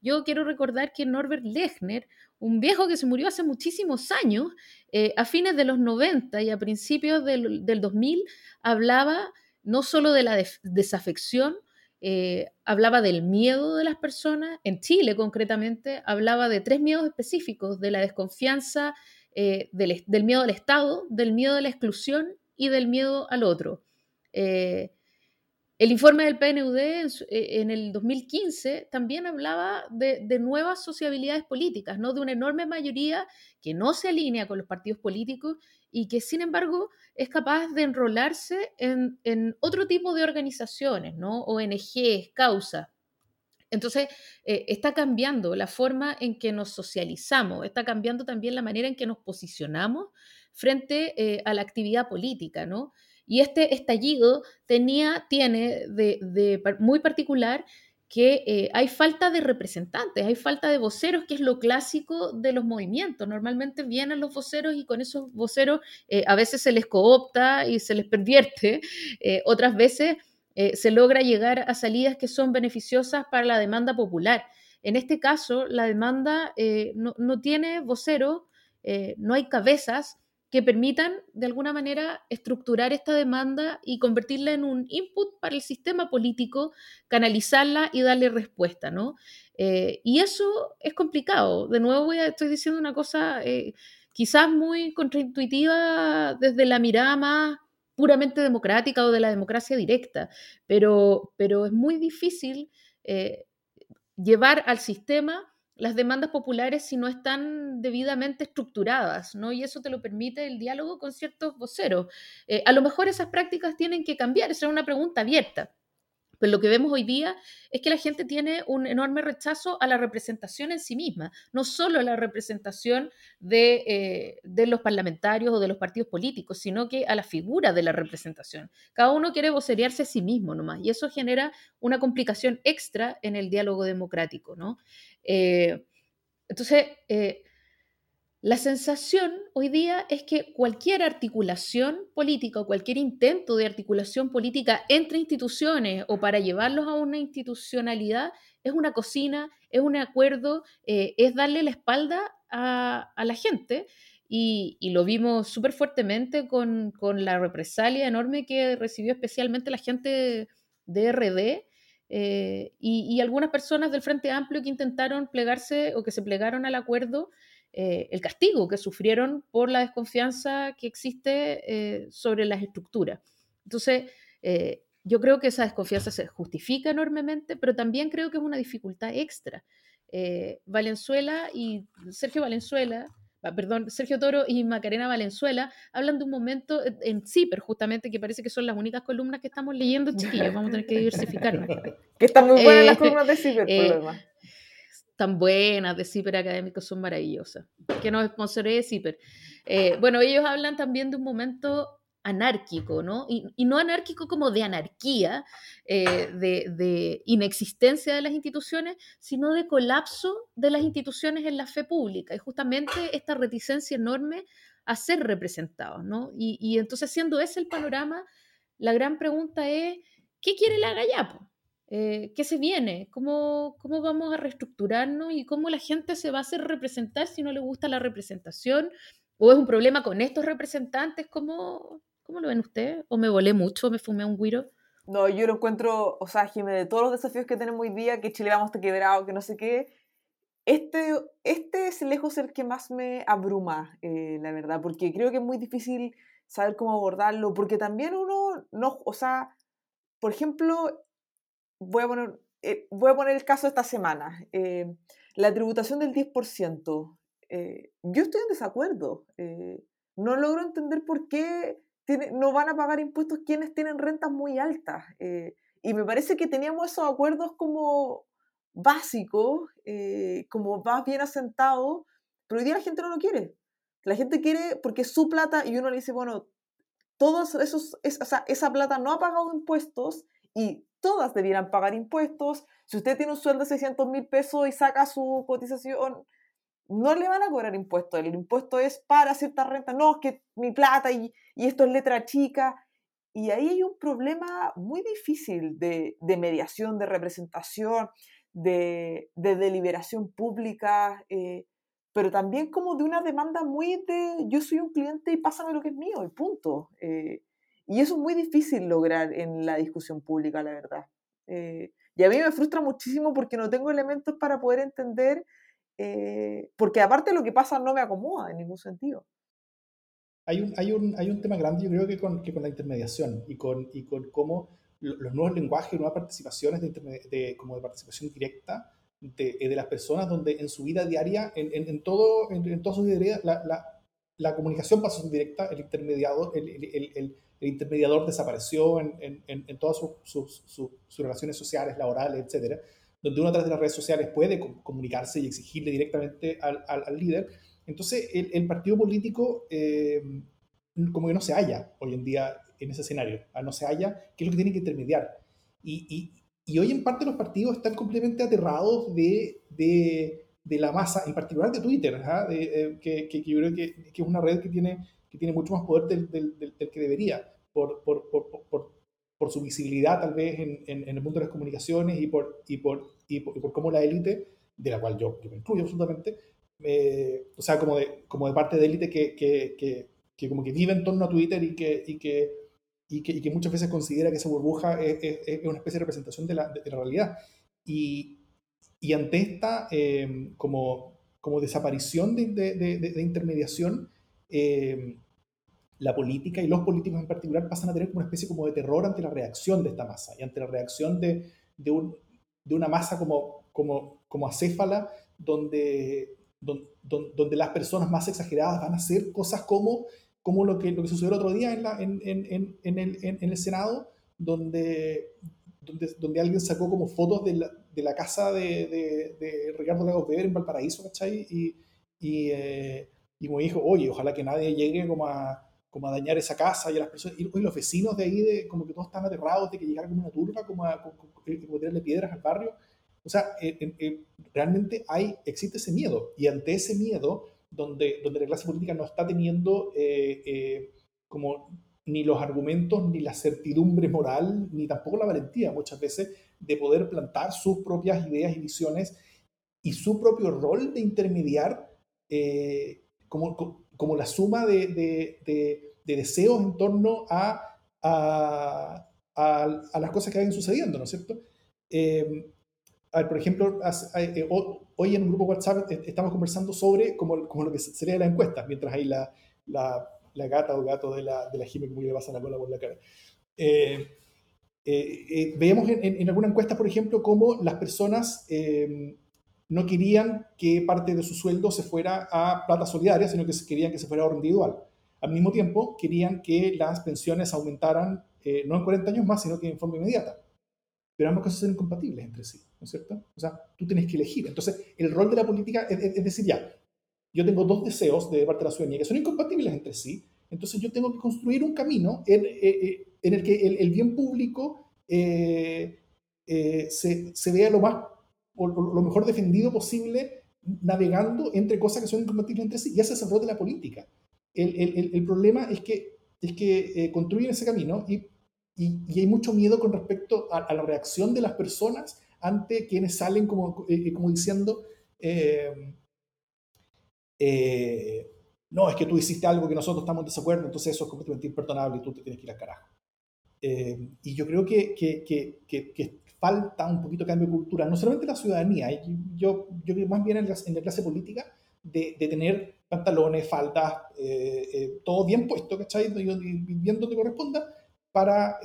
yo quiero recordar que Norbert Lechner, un viejo que se murió hace muchísimos años, eh, a fines de los 90 y a principios del, 2000, hablaba no solo de la desafección, eh, hablaba del miedo de las personas, en Chile concretamente, hablaba de tres miedos específicos, de la desconfianza, eh, del, del, miedo al Estado, del miedo a la exclusión y del miedo al otro. Eh, el informe del PNUD en, el 2015 también hablaba de, de, nuevas sociabilidades políticas, ¿no? de una enorme mayoría que no se alinea con los partidos políticos y que sin embargo es capaz de enrolarse en, en otro tipo de organizaciones, ¿no? ONGs, causas. Entonces, eh, está cambiando la forma en que nos socializamos, está cambiando también la manera en que nos posicionamos frente eh, a la actividad política, ¿no? Y este estallido tenía, tiene de, de muy particular que eh, hay falta de representantes, hay falta de voceros, que es lo clásico de los movimientos. Normalmente vienen los voceros y con esos voceros eh, a veces se les coopta y se les pervierte, eh, otras veces se logra llegar a salidas que son beneficiosas para la demanda popular. En este caso, la demanda no, no, tiene voceros, no hay cabezas, que permitan de alguna manera estructurar esta demanda y convertirla en un input para el sistema político, canalizarla y darle respuesta, ¿no? Eh, y eso es complicado. De nuevo voy a, estoy diciendo una cosa eh, quizás muy contraintuitiva desde la mirada más puramente democrática o de la democracia directa, pero, pero es muy difícil eh, llevar al sistema las demandas populares si no están debidamente estructuradas, ¿no? Y eso te lo permite el diálogo con ciertos voceros. Eh, a lo mejor esas prácticas tienen que cambiar, esa es una pregunta abierta. Pero lo que vemos hoy día es que la gente tiene un enorme rechazo a la representación en sí misma, no solo a la representación de, eh, de, los parlamentarios o de los partidos políticos, sino que a la figura de la representación. Cada uno quiere vocerearse a sí mismo nomás, y eso genera una complicación extra en el diálogo democrático. ¿no? Eh, entonces, eh, la sensación hoy día es que cualquier articulación política o cualquier intento de articulación política entre instituciones o para llevarlos a una institucionalidad es una cocina, es un acuerdo, eh, es darle la espalda a, la gente. Y, lo vimos súper fuertemente con, la represalia enorme que recibió especialmente la gente de RD, eh, y, algunas personas del Frente Amplio que intentaron plegarse o que se plegaron al acuerdo, eh, el castigo que sufrieron por la desconfianza que existe eh, sobre las estructuras. Entonces, yo creo que esa desconfianza se justifica enormemente, pero también creo que es una dificultad extra. Valenzuela y Sergio Valenzuela Ah, perdón, Sergio Toro y Macarena Valenzuela hablan de un momento en CIPER, justamente, que parece que son las únicas columnas que estamos leyendo, chiquillos, vamos a tener que diversificarnos. que están muy buenas las eh, columnas de CIPER, por lo eh, demás. Tan buenas de CIPER académicos, son maravillosas. Que nos sponsoree CIPER. Eh, bueno, ellos hablan también de un momento anárquico, ¿no? Y, no anárquico como de anarquía, eh, de, inexistencia de las instituciones, sino de colapso de las instituciones en la fe pública. Y justamente esta reticencia enorme a ser representados, ¿no? Y, entonces, siendo ese el panorama, la gran pregunta es, ¿qué quiere la Gallapo? Eh, ¿Qué se viene? ¿Cómo, ¿Cómo vamos a reestructurarnos y cómo la gente se va a hacer representar si no le gusta la representación? ¿O es un problema con estos representantes? ¿Cómo, ¿Cómo lo ven ustedes? ¿O me volé mucho, me fumé un guiro? No, yo lo encuentro, o sea, Jimé, de todos los desafíos que tenemos hoy día, que Chile vamos a quebrado, que no sé qué, este, este es lejos el que más me abruma, eh, la verdad, porque creo que es muy difícil saber cómo abordarlo, porque también uno, no, o sea, por ejemplo, voy a poner, eh, voy a poner el caso de esta semana, eh, la tributación del 10%. yo estoy en desacuerdo, no logro entender por qué no van a pagar impuestos quienes tienen rentas muy altas. Eh, y me parece que teníamos esos acuerdos como básicos, eh, como más bien asentados, pero hoy día la gente no lo quiere. La gente quiere porque su plata, y uno le dice, bueno, todos esos, esa plata no ha pagado impuestos y todas debieran pagar impuestos. Si usted tiene un sueldo de 600 mil pesos y saca su cotización, no le van a cobrar impuestos. El impuesto es para cierta renta. No, es que mi plata y, esto es letra chica. Y ahí hay un problema muy difícil de, mediación, de representación, de, deliberación pública, eh, pero también como de una demanda muy de yo soy un cliente y pásame lo que es mío y punto. Eh, y eso es muy difícil lograr en la discusión pública, la verdad. Eh, y a mí me frustra muchísimo porque no tengo elementos para poder entender eh, porque aparte lo que pasa no me acomoda en ningún sentido. Hay un, hay un, hay un tema grande, yo creo que con, que con la intermediación y con, y con cómo los nuevos lenguajes, nuevas participaciones de, de, como de participación directa de, de, las personas, donde en su vida diaria, en, en, en todo, en, en toda su vida, la, la, la, comunicación pasó en directa, el intermediador, el, el, el, el intermediador desapareció en, todas sus, sus, sus, relaciones sociales, laborales, etcétera, donde uno a través de las redes sociales puede comunicarse y exigirle directamente al, al, al líder entonces, el, partido político eh, como que no se halla hoy en día en ese escenario, ah, no se halla, qué es lo que tiene que intermediar. Y, y, hoy en parte los partidos están completamente aterrados de, de, de la masa, en particular de Twitter, ¿ah? eh, que, que, yo creo que, que, es una red que tiene, que tiene mucho más poder del, del, del, que debería, por, por, por, por, su visibilidad tal vez en, en, en, el mundo de las comunicaciones y por, y por, y por, cómo la élite, de la cual yo, yo me incluyo absolutamente, o sea, como de, como de parte de élite que, que, que, como que vive en torno a Twitter y que, y que, y que, y que muchas veces considera que esa burbuja es, es, una especie de representación de la, de, la realidad. Y, y, ante esta em, como, como desaparición de, de, de intermediación, eh, la política y los políticos en particular pasan a tener como una especie como de terror ante la reacción de esta masa y ante la reacción de, de, un, de una masa como, como, como acéfala donde, donde, las personas más exageradas van a hacer cosas como, como lo, que, lo que sucedió el otro día en, la, en, en, en, el, en el, Senado, donde, donde, donde, alguien sacó como fotos de la, de la casa de, de, de, Ricardo Lagos Weber en Valparaíso, ¿cachai? Y, y, eh, y me dijo, oye, ojalá que nadie llegue como a, como a dañar esa casa y a las personas, y, los vecinos de ahí, de, como que todos están aterrados de que llegara como una turba, como a como, como tirarle piedras al barrio. O sea, eh, eh, realmente hay, existe ese miedo y ante ese miedo, donde, donde la clase política no está teniendo eh, como ni los argumentos, ni la certidumbre moral, ni tampoco la valentía muchas veces de poder plantar sus propias ideas y visiones y su propio rol de intermediar como, como la suma de, de, de, deseos en torno a, a, a, las cosas que vayan sucediendo, ¿no es cierto? a ver, por ejemplo, eh, hoy en un grupo WhatsApp eh, estamos conversando sobre como, como lo que sería la encuesta, mientras hay la, la, la, gata o gato de la, de la Jime que le pasa la cola por la cara. Eh, veíamos en, en, alguna encuesta, por ejemplo, cómo las personas no querían que parte de su sueldo se fuera a plata solidaria, sino que querían que se fuera a ahorro individual. Al mismo tiempo, querían que las pensiones aumentaran no en 40 años más, sino que en forma inmediata. Pero ambas cosas son incompatibles entre sí. ¿no es cierto? O sea, tú tienes que elegir. Entonces, el rol de la política es, decir, ya, yo tengo dos deseos de parte de la ciudadanía que son incompatibles entre sí, entonces yo tengo que construir un camino en, eh, eh, el que el, bien público eh, se, se, vea lo más o lo mejor defendido posible navegando entre cosas que son incompatibles entre sí. Y ese es el rol de la política. El, el, el problema es que, es que construyen ese camino y, y, y, hay mucho miedo con respecto a, a, la reacción de las personas ante quienes salen como, eh, como diciendo, eh, eh, no, es que tú hiciste algo que nosotros estamos en desacuerdo, entonces eso es completamente imperdonable y tú te tienes que ir al carajo. y yo creo que, que, que, que, falta un poquito de cambio de cultura, no solamente en la ciudadanía, yo, yo creo más bien en la, en la clase política, de, de, tener pantalones, faldas, todo bien puesto, ¿cachai? Bien donde corresponda, para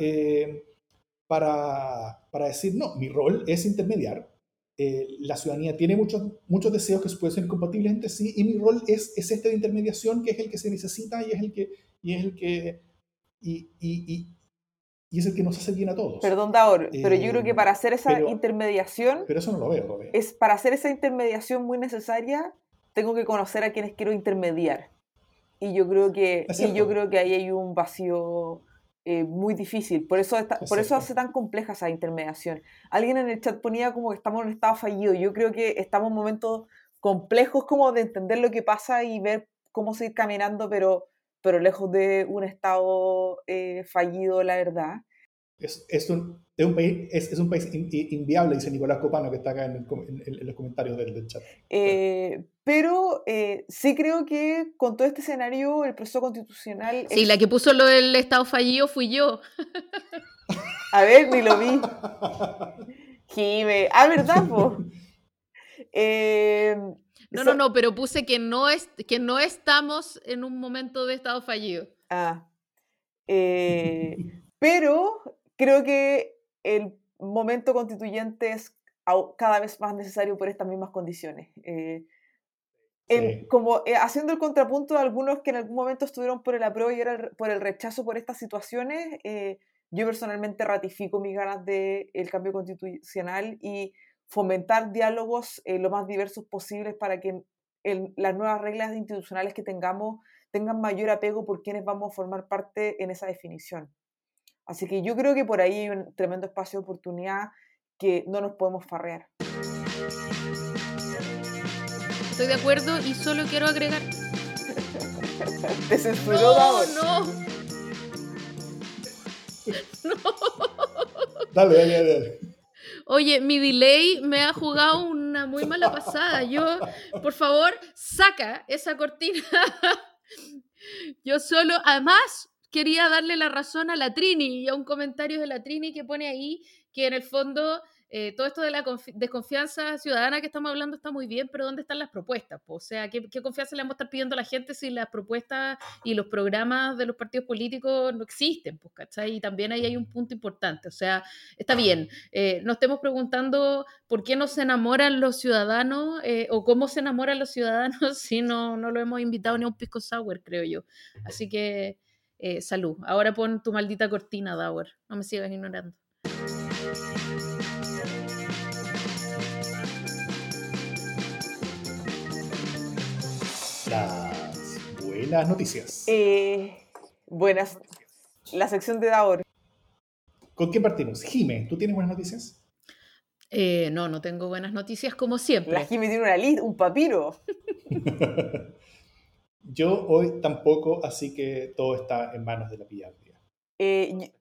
para, para decir, no, mi rol es intermediar. Eh, la ciudadanía tiene muchos, muchos deseos que pueden ser incompatibles entre sí y mi rol es, es este de intermediación que es el que se necesita y es el que... Y es el que y, y, y, es el que nos hace bien a todos. Perdón, Daor, pero yo creo que eh, para hacer esa intermediación... Pero eso no lo veo todavía. Es, para hacer esa intermediación muy necesaria, tengo que conocer a quienes quiero intermediar. Y yo creo que, y yo creo que ahí hay un vacío eh, muy difícil. Por eso, por eso hace tan compleja esa intermediación. Alguien en el chat ponía como que estamos en un estado fallido. Yo creo que estamos en momentos complejos como de entender lo que pasa y ver cómo seguir caminando, pero, pero lejos de un estado eh, fallido, la verdad. Es, es, un, es, un, país, es, es un país inviable, dice Nicolás Copano, que está acá en, en, los comentarios del, del chat. Eh, pero eh, sí creo que con todo este escenario, el proceso constitucional. Sí, la que puso lo del Estado fallido fui yo. A ver, ni lo vi. Jime. Ah, ¿verdad, po? Eh, No, no, no, pero puse que no, es, que no estamos en un momento de estado fallido. Ah. Eh, pero creo que el momento constituyente es cada vez más necesario por estas mismas condiciones. Eh, como eh, haciendo el contrapunto de algunos que en algún momento estuvieron por el apruebo y era por el rechazo por estas situaciones, yo personalmente ratifico mis ganas del el cambio constitucional y fomentar diálogos lo más diversos posibles para que las nuevas reglas institucionales que tengamos tengan mayor apego por quienes vamos a formar parte en esa definición. Así que yo creo que por ahí hay un tremendo espacio de oportunidad que no nos podemos farrear. Estoy de acuerdo y solo quiero agregar. Te censuró no, no. no. Dale, dale, dale. Oye, mi delay me ha jugado una muy mala pasada. Yo, por favor, saca esa cortina. Yo solo, además, quería darle la razón a la Trini y a un comentario de la Trini que pone ahí que en el fondo eh, todo esto de la desconfianza ciudadana que estamos hablando está muy bien, pero ¿dónde están las propuestas? O sea, ¿qué, confianza le vamos a estar pidiendo a la gente si las propuestas y los programas de los partidos políticos no existen? Pues, ¿cachai? Y también ahí hay un punto importante. O sea, está bien, eh, no estemos preguntando por qué no se enamoran los ciudadanos eh, o cómo se enamoran los ciudadanos si no, no lo hemos invitado ni a un pisco sour, creo yo. Así que, salud. Ahora pon tu maldita cortina, Dauer. No me sigas ignorando. Las buenas noticias. Eh, buenas. La sección de Davor. ¿Con qué partimos? Jime, ¿tú tienes buenas noticias? Eh, no, no tengo buenas noticias como siempre. La Jime tiene una lista, un papiro. yo hoy tampoco, así que todo está en manos de la pillardía. Eh,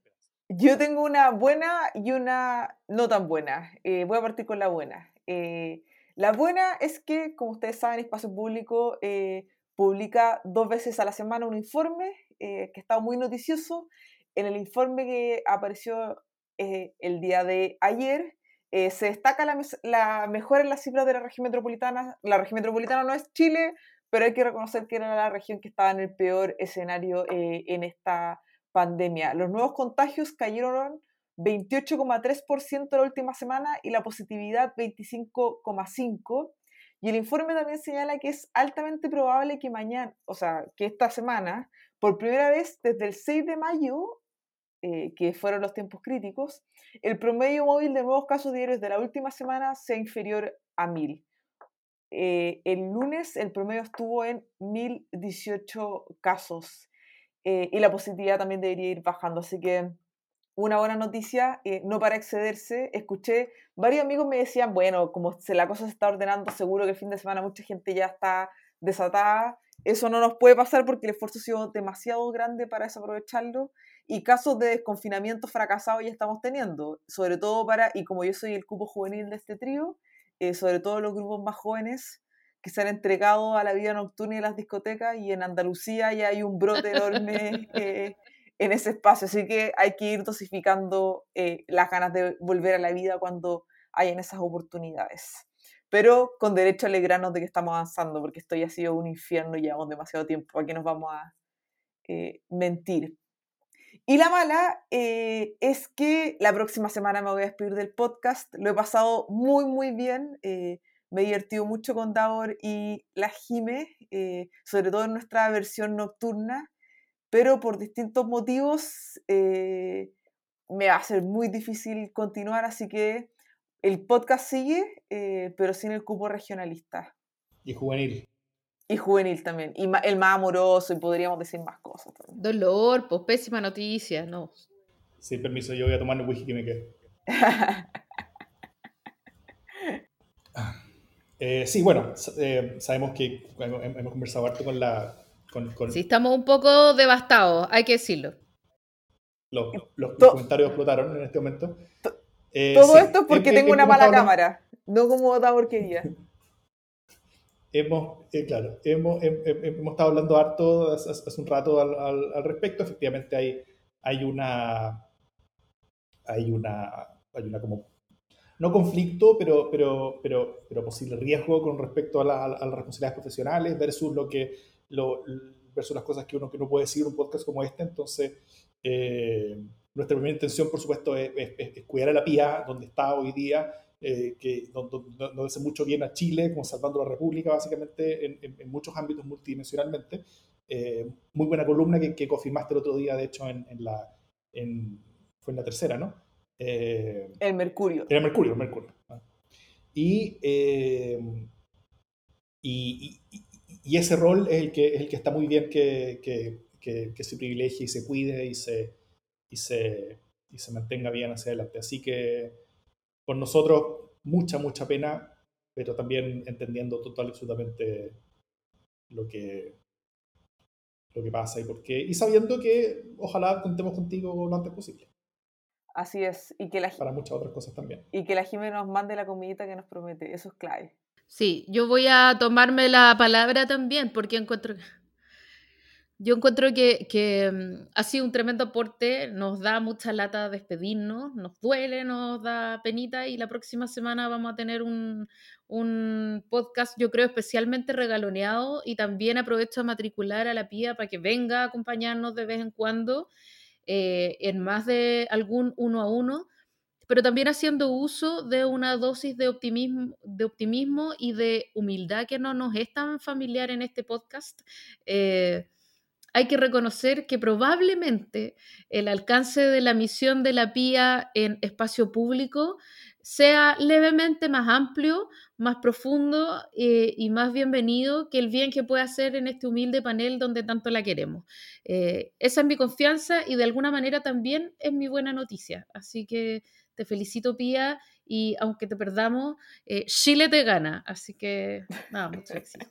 yo tengo una buena y una no tan buena. voy a partir con la buena. La buena es que, como ustedes saben, Espacio Público eh, publica dos veces a la semana un informe eh, que está muy noticioso. En el informe que apareció eh, el día de ayer, se destaca la, la, mejora en las cifras de la región metropolitana. La región metropolitana no es Chile, pero hay que reconocer que era la región que estaba en el peor escenario en esta pandemia. Los nuevos contagios cayeron 28,3% la última semana y la positividad 25,5%. Y el informe también señala que es altamente probable que mañana, o sea, que esta semana, por primera vez desde el 6 de mayo, eh, que fueron los tiempos críticos, el promedio móvil de nuevos casos diarios de la última semana sea inferior a 1000. Eh, el lunes el promedio estuvo en 1018 casos eh, y la positividad también debería ir bajando, así que una buena noticia, eh, no para excederse. Escuché, varios amigos me decían, bueno, como se, la cosa se está ordenando, seguro que el fin de semana mucha gente ya está desatada. Eso no nos puede pasar porque el esfuerzo ha sido demasiado grande para desaprovecharlo. Y casos de desconfinamiento fracasado ya estamos teniendo, sobre todo para, y como yo soy el cupo juvenil de este trío, eh, sobre todo los grupos más jóvenes que se han entregado a la vida nocturna y las discotecas, y en Andalucía ya hay un brote enorme eh, en ese espacio. Así que hay que ir dosificando eh, las ganas de volver a la vida cuando hayan esas oportunidades. Pero con derecho a alegrarnos de que estamos avanzando, porque esto ya ha sido un infierno y llevamos demasiado tiempo. Aquí nos vamos a eh, mentir? Y la mala eh, es que la próxima semana me voy a despedir del podcast. Lo he pasado muy, muy bien. me he divertido mucho con Davor y la Jime, sobre todo en nuestra versión nocturna pero por distintos motivos eh, me va a ser muy difícil continuar, así que el podcast sigue, eh, pero sin el cupo regionalista. Y juvenil. Y juvenil también, y el más amoroso, y podríamos decir más cosas también. Dolor, pues pésima noticia, no. Sin permiso, yo voy a tomar el whisky que me quede. Eh, sí, bueno, sabemos que hemos conversado harto con la, Sí, estamos un poco devastados, hay que decirlo. Los, comentarios explotaron en este momento. Eh, todo esto porque tengo una mala cámara, no como otra porquería. hemos, eh, claro, hemos, hemos, estado hablando harto hace, un rato al, al, respecto. Efectivamente hay, hay una hay una hay una como no conflicto, pero, pero, pero, pero posible riesgo con respecto a, la, a las responsabilidades profesionales versus lo que lo, versus las cosas que uno que no puede decir en un podcast como este. Entonces, eh, nuestra primera intención, por supuesto, es, cuidar a la PIA, donde está hoy día, eh, que donde, hace mucho bien a Chile, como salvando la República, básicamente, en, muchos ámbitos multidimensionalmente. Eh, muy buena columna que, que, confirmaste el otro día, de hecho, en, la, fue en la tercera, ¿no? Eh, el Mercurio. el Mercurio, el Mercurio. Y, y, y, ese rol es el que, es el que está muy bien que, que, que se privilegie y se cuide y se, y se, y se mantenga bien hacia adelante. Así que por nosotros mucha, mucha pena, pero también entendiendo total y absolutamente lo que, lo que pasa y por qué, y sabiendo que ojalá contemos contigo lo antes posible. Así es, y que la para muchas otras cosas también. Y que la Jimena nos mande la comidita que nos promete, eso es clave. Sí, yo voy a tomarme la palabra también, porque encuentro yo encuentro que, mm, ha sido un tremendo aporte, nos da mucha lata despedirnos, nos duele, nos da penita y la próxima semana vamos a tener un, podcast, yo creo, especialmente regaloneado y también aprovecho a matricular a la PIA para que venga a acompañarnos de vez en cuando eh, en más de algún uno a uno, pero también haciendo uso de una dosis de optimismo, y de humildad que no nos es tan familiar en este podcast. Eh, hay que reconocer que probablemente el alcance de la misión de la PIA en espacio público sea levemente más amplio, más profundo eh, y más bienvenido que el bien que puede hacer en este humilde panel donde tanto la queremos. Eh, esa es mi confianza y de alguna manera también es mi buena noticia. Así que te felicito, Pía, y aunque te perdamos, eh, Chile te gana. Así que, nada, mucho éxito.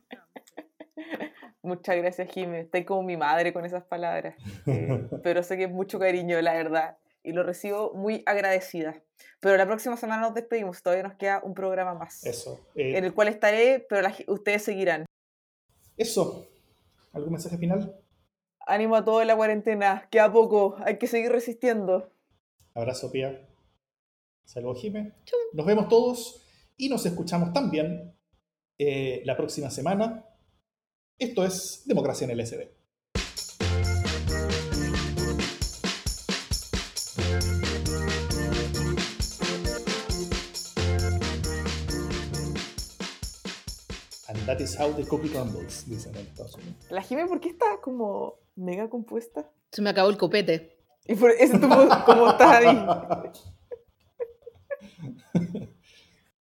Muchas gracias, Jimé. Estoy como mi madre con esas palabras. Eh, pero sé que es mucho cariño, la verdad. Y lo recibo muy agradecida. Pero la próxima semana nos despedimos. Todavía nos queda un programa más. Eso. Eh, en el cual estaré, pero ustedes seguirán. Eso. ¿Algún mensaje final? Ánimo a todo en la cuarentena. Queda poco. Hay que seguir resistiendo. Abrazo, Pia. Saludos, Jimé. Nos vemos todos y nos escuchamos también eh, la próxima semana esto es Democracia en el SD. And that is how the cookie crumbles, dicen en Estados Unidos. La Jime, ¿por qué está como mega compuesta? Se me acabó el copete. Y por eso tú como estás ahí.